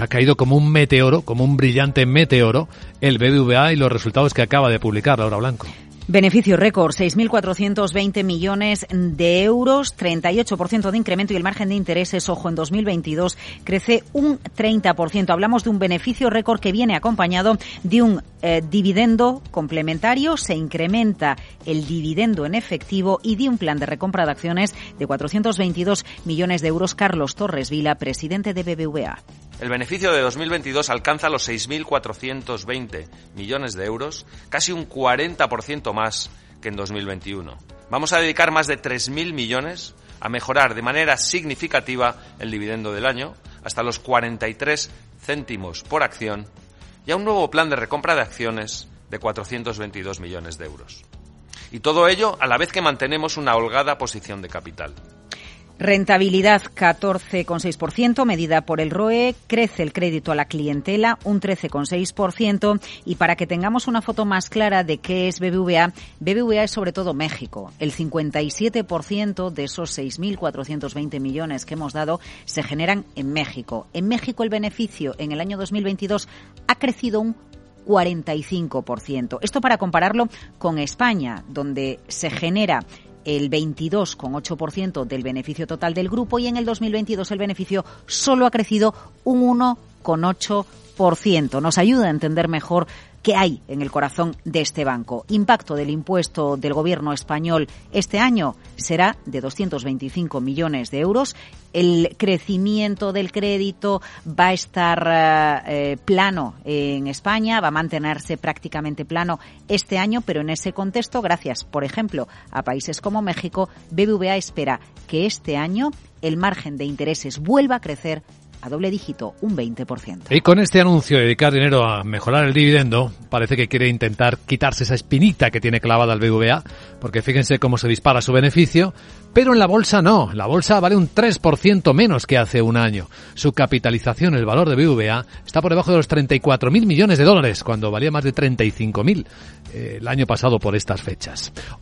ha caído como un meteoro, como un brillante meteoro, el BBVA y los resultados que acaba de publicar Laura Blanco. Beneficio récord, 6.420 millones de euros, 38% de incremento y el margen de intereses, ojo, en 2022 crece un 30%. Hablamos de un beneficio récord que viene acompañado de un eh, dividendo complementario, se incrementa el dividendo en efectivo y de un plan de recompra de acciones de 422 millones de euros. Carlos Torres Vila, presidente de BBVA. El beneficio de 2022 alcanza los 6.420 millones de euros, casi un 40% más que en 2021. Vamos a dedicar más de 3.000 millones a mejorar de manera significativa el dividendo del año, hasta los 43 céntimos por acción, y a un nuevo plan de recompra de acciones de 422 millones de euros. Y todo ello a la vez que mantenemos una holgada posición de capital. Rentabilidad 14,6%, medida por el ROE, crece el crédito a la clientela un 13,6% y para que tengamos una foto más clara de qué es BBVA, BBVA es sobre todo México. El 57% de esos 6.420 millones que hemos dado se generan en México. En México el beneficio en el año 2022 ha crecido un 45%. Esto para compararlo con España, donde se genera el 22,8% del beneficio total del grupo y en el 2022 el beneficio solo ha crecido un 1,8%. Nos ayuda a entender mejor qué hay en el corazón de este banco. Impacto del impuesto del gobierno español este año será de 225 millones de euros. El crecimiento del crédito va a estar eh, plano en España, va a mantenerse prácticamente plano este año, pero en ese contexto, gracias, por ejemplo, a países como México, BBVA espera que este año el margen de intereses vuelva a crecer doble dígito, un 20%. Y con este anuncio de dedicar dinero a mejorar el dividendo, parece que quiere intentar quitarse esa espinita que tiene clavada el BVA, porque fíjense cómo se dispara su beneficio, pero en la bolsa no, la bolsa vale un 3% menos que hace un año. Su capitalización, el valor de BVA, está por debajo de los 34.000 millones de dólares, cuando valía más de 35.000 eh, el año pasado por estas fechas.